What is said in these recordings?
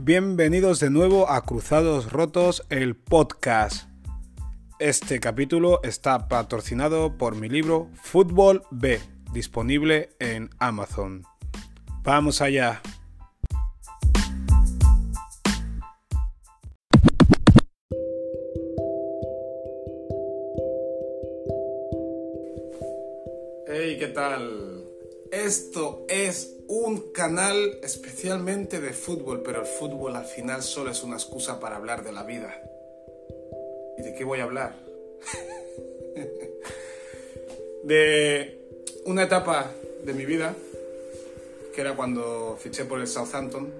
Bienvenidos de nuevo a Cruzados Rotos, el podcast. Este capítulo está patrocinado por mi libro Fútbol B, disponible en Amazon. Vamos allá. Es un canal especialmente de fútbol, pero el fútbol al final solo es una excusa para hablar de la vida. ¿Y de qué voy a hablar? de una etapa de mi vida, que era cuando fiché por el Southampton,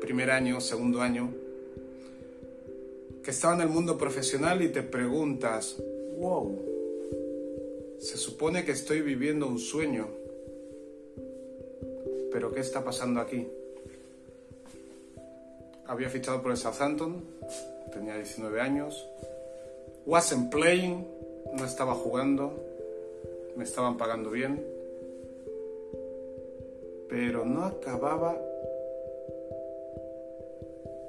primer año, segundo año, que estaba en el mundo profesional y te preguntas, wow, se supone que estoy viviendo un sueño pero ¿qué está pasando aquí? Había fichado por el Southampton, tenía 19 años, wasn't playing, no estaba jugando, me estaban pagando bien, pero no acababa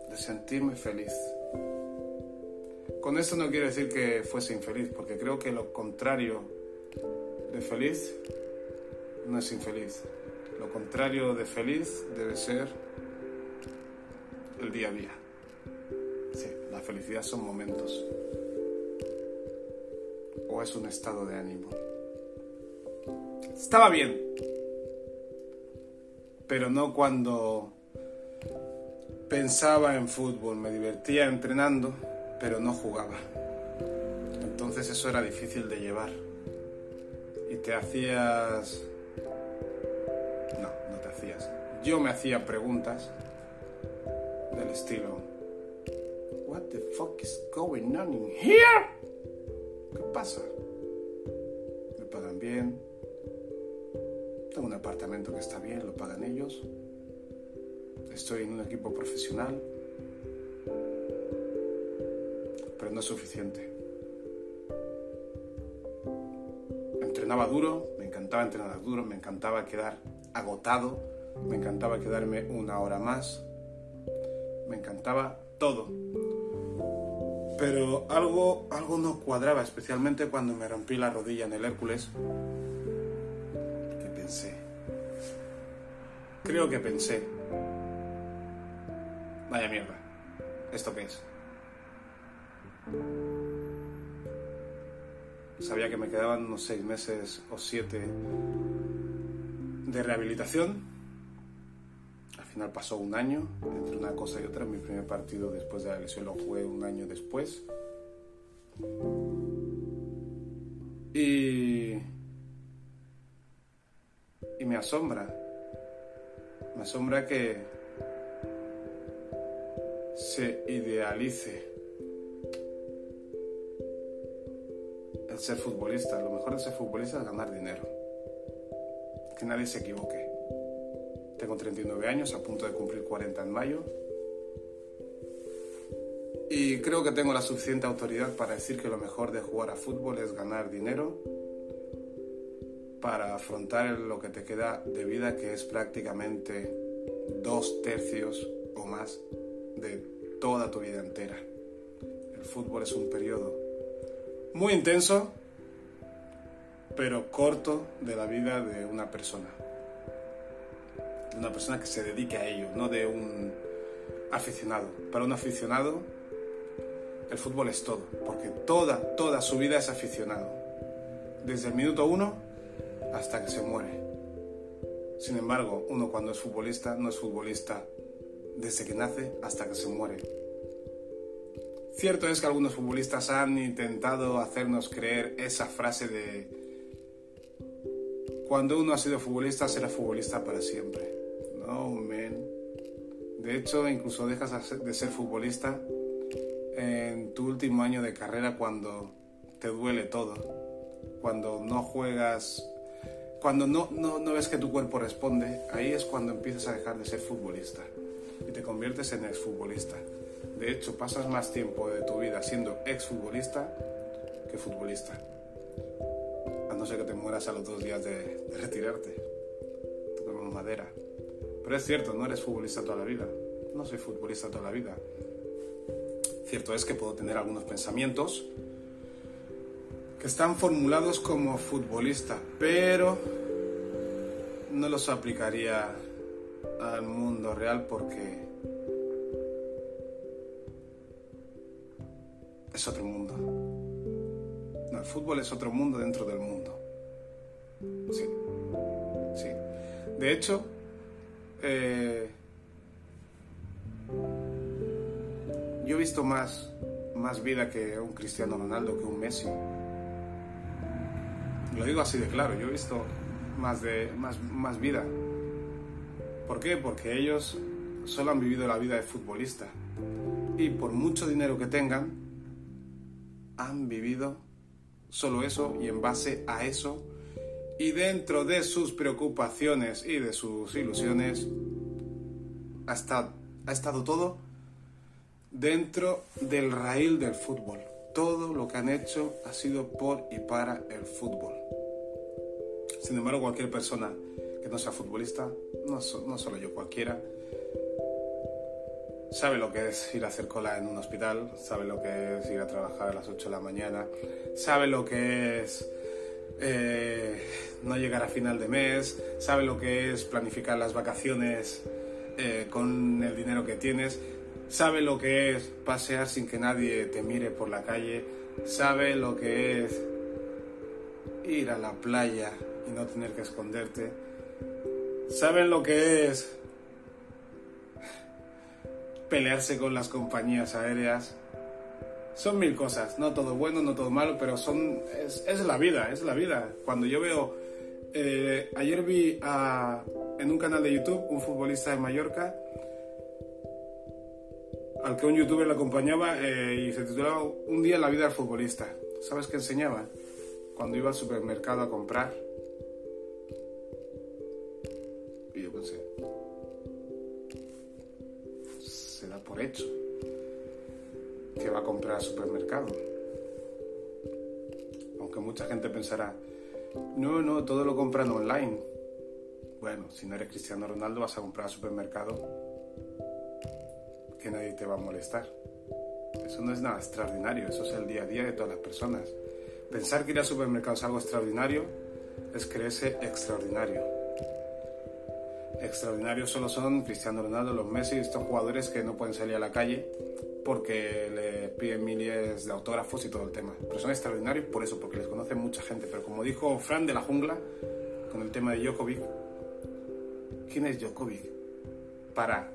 de sentirme feliz. Con esto no quiero decir que fuese infeliz, porque creo que lo contrario de feliz no es infeliz. Lo contrario de feliz debe ser el día a día. Sí, la felicidad son momentos. O es un estado de ánimo. Estaba bien. Pero no cuando pensaba en fútbol. Me divertía entrenando, pero no jugaba. Entonces eso era difícil de llevar. Y te hacías yo me hacía preguntas del estilo, What the fuck is going on in here? ¿Qué pasa? Me pagan bien. Tengo un apartamento que está bien, lo pagan ellos. Estoy en un equipo profesional. Pero no es suficiente. Entrenaba duro, me encantaba entrenar duro, me encantaba quedar agotado me encantaba quedarme una hora más, me encantaba todo. Pero algo, algo no cuadraba, especialmente cuando me rompí la rodilla en el Hércules. Que pensé. Creo que pensé. Vaya mierda. ¿Esto qué es? Sabía que me quedaban unos seis meses o siete de rehabilitación final pasó un año entre una cosa y otra. Mi primer partido después de la lesión lo jugué un año después. Y, y me asombra, me asombra que se idealice el ser futbolista. Lo mejor de ser futbolista es ganar dinero. Que nadie se equivoque. Tengo 39 años, a punto de cumplir 40 en mayo. Y creo que tengo la suficiente autoridad para decir que lo mejor de jugar a fútbol es ganar dinero para afrontar lo que te queda de vida, que es prácticamente dos tercios o más de toda tu vida entera. El fútbol es un periodo muy intenso, pero corto de la vida de una persona de una persona que se dedique a ello, no de un aficionado. Para un aficionado, el fútbol es todo, porque toda, toda su vida es aficionado. Desde el minuto uno hasta que se muere. Sin embargo, uno cuando es futbolista no es futbolista desde que nace hasta que se muere. Cierto es que algunos futbolistas han intentado hacernos creer esa frase de cuando uno ha sido futbolista será futbolista para siempre. No, man. De hecho, incluso dejas de ser futbolista en tu último año de carrera cuando te duele todo. Cuando no juegas, cuando no, no, no ves que tu cuerpo responde, ahí es cuando empiezas a dejar de ser futbolista y te conviertes en exfutbolista. De hecho, pasas más tiempo de tu vida siendo exfutbolista que futbolista. A no ser que te mueras a los dos días de, de retirarte. Madera. Pero es cierto, no eres futbolista toda la vida. no soy futbolista toda la vida. Cierto es que puedo tener algunos pensamientos que están formulados como futbolista, pero no los aplicaría al mundo real porque es otro mundo. El fútbol es otro mundo dentro del mundo. Sí, sí. De hecho, eh, yo he visto más, más vida que un Cristiano Ronaldo, que un Messi. Lo digo así de claro, yo he visto más, de, más, más vida. ¿Por qué? Porque ellos solo han vivido la vida de futbolista. Y por mucho dinero que tengan, han vivido solo eso y en base a eso y dentro de sus preocupaciones y de sus ilusiones ha estado, ha estado todo dentro del raíl del fútbol. Todo lo que han hecho ha sido por y para el fútbol. Sin embargo, cualquier persona que no sea futbolista, no, no solo yo, cualquiera, sabe lo que es ir a hacer cola en un hospital, sabe lo que es ir a trabajar a las 8 de la mañana, sabe lo que es eh, no llegar a final de mes, sabe lo que es planificar las vacaciones eh, con el dinero que tienes, sabe lo que es pasear sin que nadie te mire por la calle, sabe lo que es ir a la playa y no tener que esconderte, saben lo que es pelearse con las compañías aéreas. Son mil cosas, no todo bueno, no todo malo, pero son es, la vida, es la vida. Cuando yo veo, eh, ayer vi en un canal de YouTube un futbolista de Mallorca al que un youtuber le acompañaba eh, y se titulaba Un día en la vida del futbolista. ¿Sabes qué enseñaba? Cuando iba al supermercado a comprar. Y yo pensé, por hecho va a comprar al supermercado. Aunque mucha gente pensará, no, no, todo lo compran online. Bueno, si no eres Cristiano Ronaldo vas a comprar al supermercado que nadie te va a molestar. Eso no es nada extraordinario, eso es el día a día de todas las personas. Pensar que ir al supermercado es algo extraordinario es creerse extraordinario extraordinarios solo son Cristiano Ronaldo, los Messi, estos jugadores que no pueden salir a la calle porque le piden miles de autógrafos y todo el tema. Pero son extraordinarios por eso, porque les conoce mucha gente. Pero como dijo Fran de la Jungla, con el tema de Djokovic, ¿quién es Djokovic? Para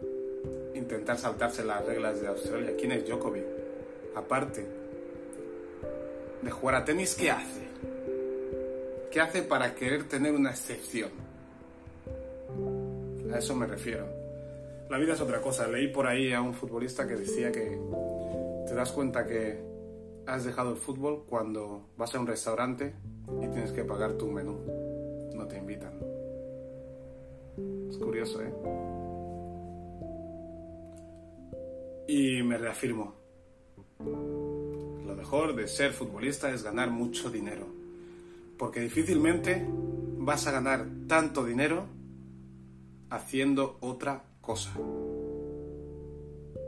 intentar saltarse las reglas de Australia. ¿Quién es Djokovic? Aparte de jugar a tenis, ¿qué hace? ¿Qué hace para querer tener una excepción? A eso me refiero. La vida es otra cosa. Leí por ahí a un futbolista que decía que te das cuenta que has dejado el fútbol cuando vas a un restaurante y tienes que pagar tu menú. No te invitan. Es curioso, ¿eh? Y me reafirmo. Lo mejor de ser futbolista es ganar mucho dinero. Porque difícilmente vas a ganar tanto dinero haciendo otra cosa.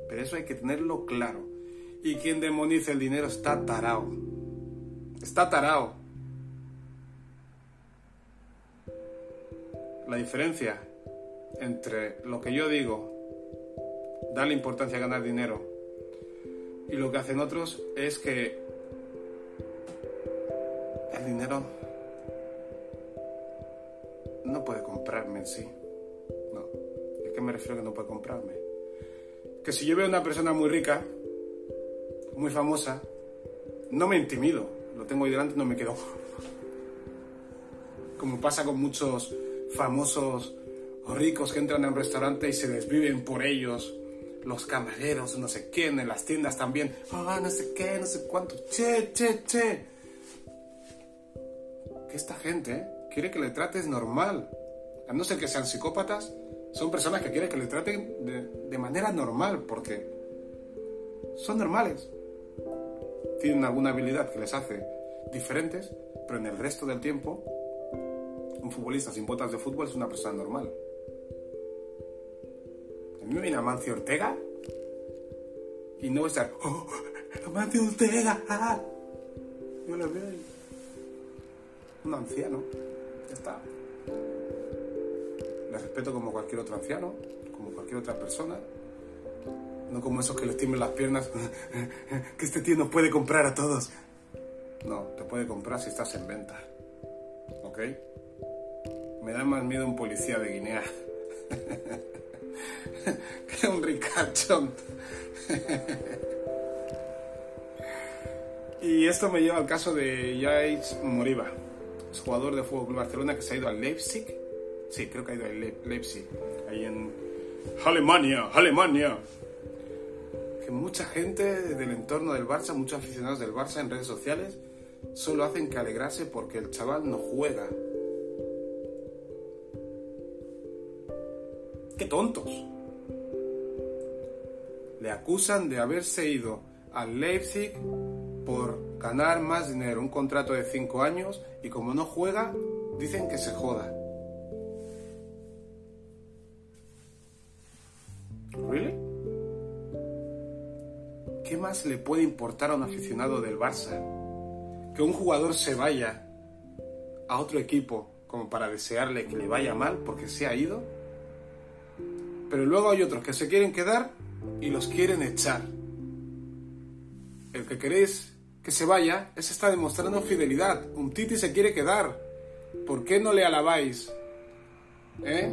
Pero eso hay que tenerlo claro. Y quien demoniza el dinero está tarao. Está tarao. La diferencia entre lo que yo digo, darle importancia a ganar dinero, y lo que hacen otros es que el dinero no puede comprarme en sí qué me refiero que no puede comprarme? Que si yo veo a una persona muy rica, muy famosa, no me intimido. Lo tengo ahí delante y no me quedo. Como pasa con muchos famosos o ricos que entran a un restaurante y se desviven por ellos. Los camareros, no sé qué, en las tiendas también. No sé qué, no sé cuánto. Che, che, che. Que esta gente quiere que le trates normal. A no ser que sean psicópatas, son personas que quieren que les traten de, manera normal, porque son normales. Tienen alguna habilidad que les hace diferentes, pero en el resto del tiempo, un futbolista sin botas de fútbol es una persona normal. A mí me viene Amancio Ortega y no voy a estar, ¡Oh, Amancio Ortega! Ah". Yo lo veo. Un anciano, ya está. Le respeto como cualquier otro anciano, como cualquier otra persona. No como esos que les tiemblan las piernas, que este tío nos puede comprar a todos. No, te puede comprar si estás en venta. ¿Ok? Me da más miedo un policía de Guinea que un ricachón. y esto me lleva al caso de Jais Moriba, jugador de Fútbol Club Barcelona que se ha ido al Leipzig. Sí, creo que ha ido al Leipzig, ahí en Alemania, Alemania. Que mucha gente del entorno del Barça, muchos aficionados del Barça en redes sociales, solo hacen que alegrarse porque el chaval no juega. ¡Qué tontos! Le acusan de haberse ido al Leipzig por ganar más dinero, un contrato de 5 años, y como no juega, dicen que se joda. Más le puede importar a un aficionado del Barça? Que un jugador se vaya a otro equipo como para desearle que le vaya mal porque se ha ido. Pero luego hay otros que se quieren quedar y los quieren echar. El que queréis que se vaya, ese está demostrando fidelidad. Un Titi se quiere quedar. ¿Por qué no le alabáis? ¿Eh?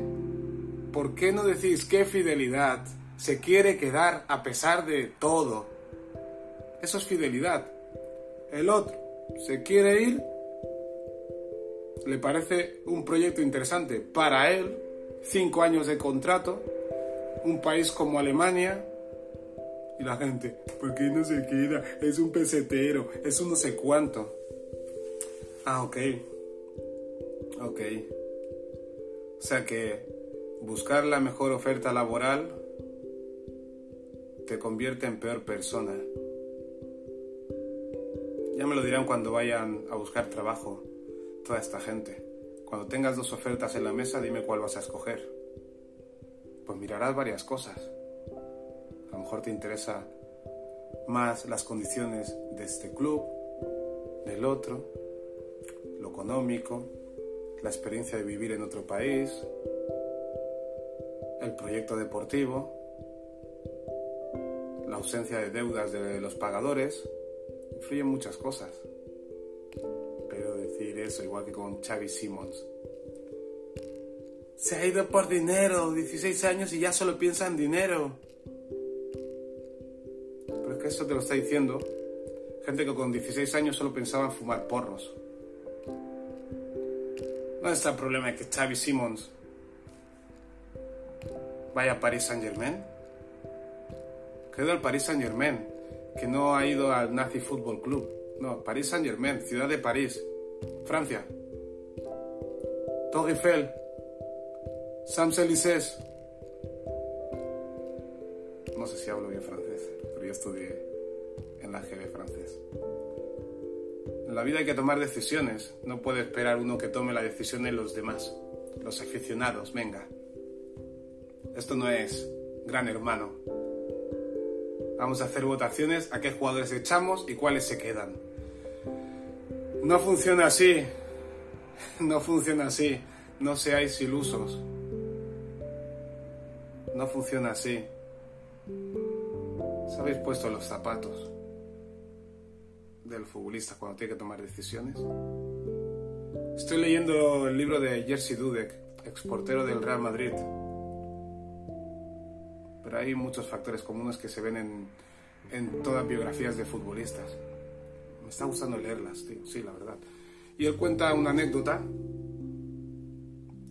¿Por qué no decís qué fidelidad? Se quiere quedar a pesar de todo. Eso es fidelidad. El otro se quiere ir. Le parece un proyecto interesante para él. Cinco años de contrato. Un país como Alemania, y la gente, ¿por qué no se queda? Es un pesetero, es un no sé cuánto. Ah, ok. Ok. O sea que buscar la mejor oferta laboral te convierte en peor persona. Ya me lo dirán cuando vayan a buscar trabajo toda esta gente. Cuando tengas dos ofertas en la mesa, dime cuál vas a escoger. Pues mirarás varias cosas a lo mejor te interesa más las condiciones de este club, del otro, lo económico, la experiencia de vivir en otro país, el proyecto deportivo, la ausencia de deudas de los pagadores, influyen muchas cosas. Pero decir eso, igual que con Xavi Simmons, se ha ido por dinero, 16 años y ya solo piensa en dinero eso te lo está diciendo gente que con 16 años solo pensaba en fumar porros. ¿Dónde está el problema de que Xavi Simmons vaya a Paris Saint Germain? Que ha ido al Paris Saint Germain, que no ha ido al Nazi Football Club. No, Paris Saint Germain, ciudad de París, Francia. Torre Eiffel, Champs-Élysées. No sé si hablo bien francés, pero yo estudié la GB francés. En la vida hay que tomar decisiones, no puede esperar uno que tome la decisión de los demás, los aficionados, venga. Esto no es gran hermano. Vamos a hacer votaciones a qué jugadores echamos y cuáles se quedan. No funciona así. No funciona así. No seáis ilusos. No funciona así. Os habéis puesto los zapatos del futbolista cuando tiene que tomar decisiones. Estoy leyendo el libro de Jerzy Dudek, exportero del Real Madrid. Pero hay muchos factores comunes que se ven en, en todas biografías de futbolistas. Me está gustando leerlas, tío, sí, la verdad. Y él cuenta una anécdota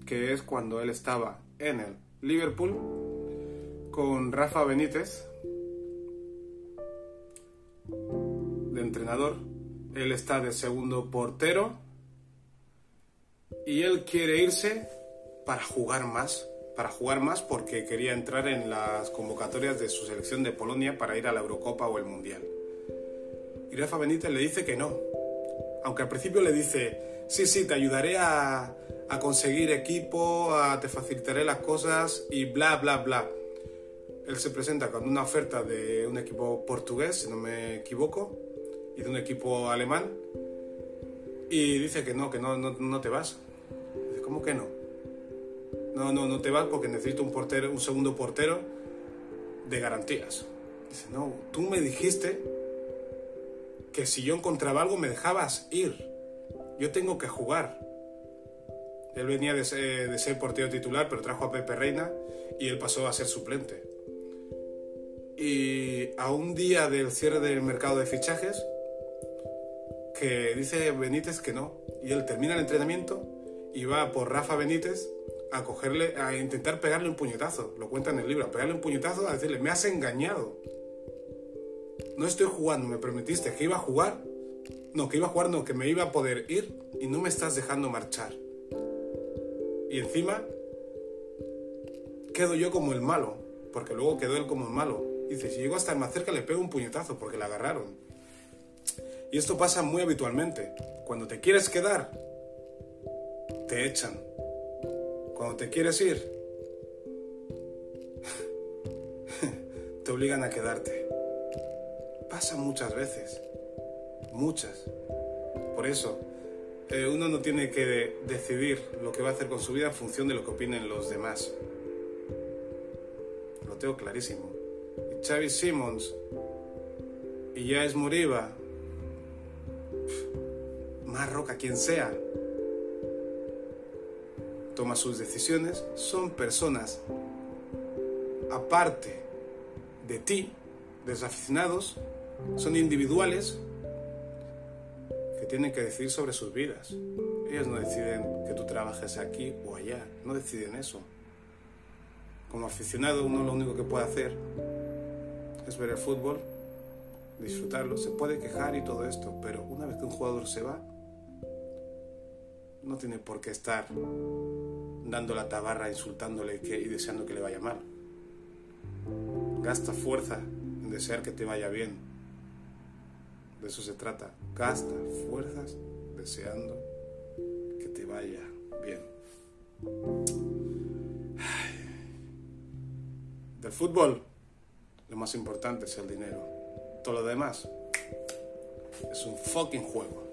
que es cuando él estaba en el Liverpool con Rafa Benítez, entrenador. Él está de segundo portero y él quiere irse para jugar más, para jugar más porque quería entrar en las convocatorias de su selección de Polonia para ir a la Eurocopa o el Mundial. Y Rafa Benítez le dice que no, aunque al principio le dice, sí, sí, te ayudaré a, conseguir equipo, a, te facilitaré las cosas y bla, bla, bla. él se presenta con una oferta de un equipo portugués, si no me equivoco, y de un equipo alemán, y dice que no, que no, no, no te vas. Dice, ¿cómo que no? No, no, no te vas porque necesito un portero, un segundo portero de garantías. Dice, no, tú me dijiste que si yo encontraba algo me dejabas ir. Yo tengo que jugar. Él venía de ser, de ser portero titular, pero trajo a Pepe Reina y él pasó a ser suplente. Y a un día del cierre del mercado de fichajes, que dice Benítez que no. Y él termina el entrenamiento y va por Rafa Benítez a cogerle, a intentar pegarle un puñetazo. Lo cuenta en el libro, a pegarle un puñetazo, a decirle, me has engañado. No estoy jugando, me prometiste que iba a jugar. No, que iba a jugar, no, que me iba a poder ir y no me estás dejando marchar. Y encima quedo yo como el malo, porque luego quedó él como el malo. dice, si llego a estar más cerca le pego un puñetazo porque la agarraron. Y esto pasa muy habitualmente. Cuando te quieres quedar, te echan. Cuando te quieres ir, te obligan a quedarte. Pasa muchas veces. Muchas. Por eso, eh, uno no tiene que decidir lo que va a hacer con su vida en función de lo que opinen los demás. Lo tengo clarísimo. Y Xavi Simmons y es Moriba, más roca quien sea, toma sus decisiones, son personas aparte de ti, desaficionados, son individuales tienen que decidir sobre sus vidas. Ellos no deciden que tú trabajes aquí o allá, no deciden eso. Como aficionado uno lo único que puede hacer es ver el fútbol, disfrutarlo, se puede quejar y todo esto, pero una vez que un jugador se va, no tiene por qué estar dando la tabarra, insultándole y deseando que le vaya mal. Gasta fuerza en desear que te vaya bien, de eso se trata. Gasta fuerzas deseando que te vaya bien. Del fútbol, lo más importante es el dinero. Todo lo demás es un fucking juego.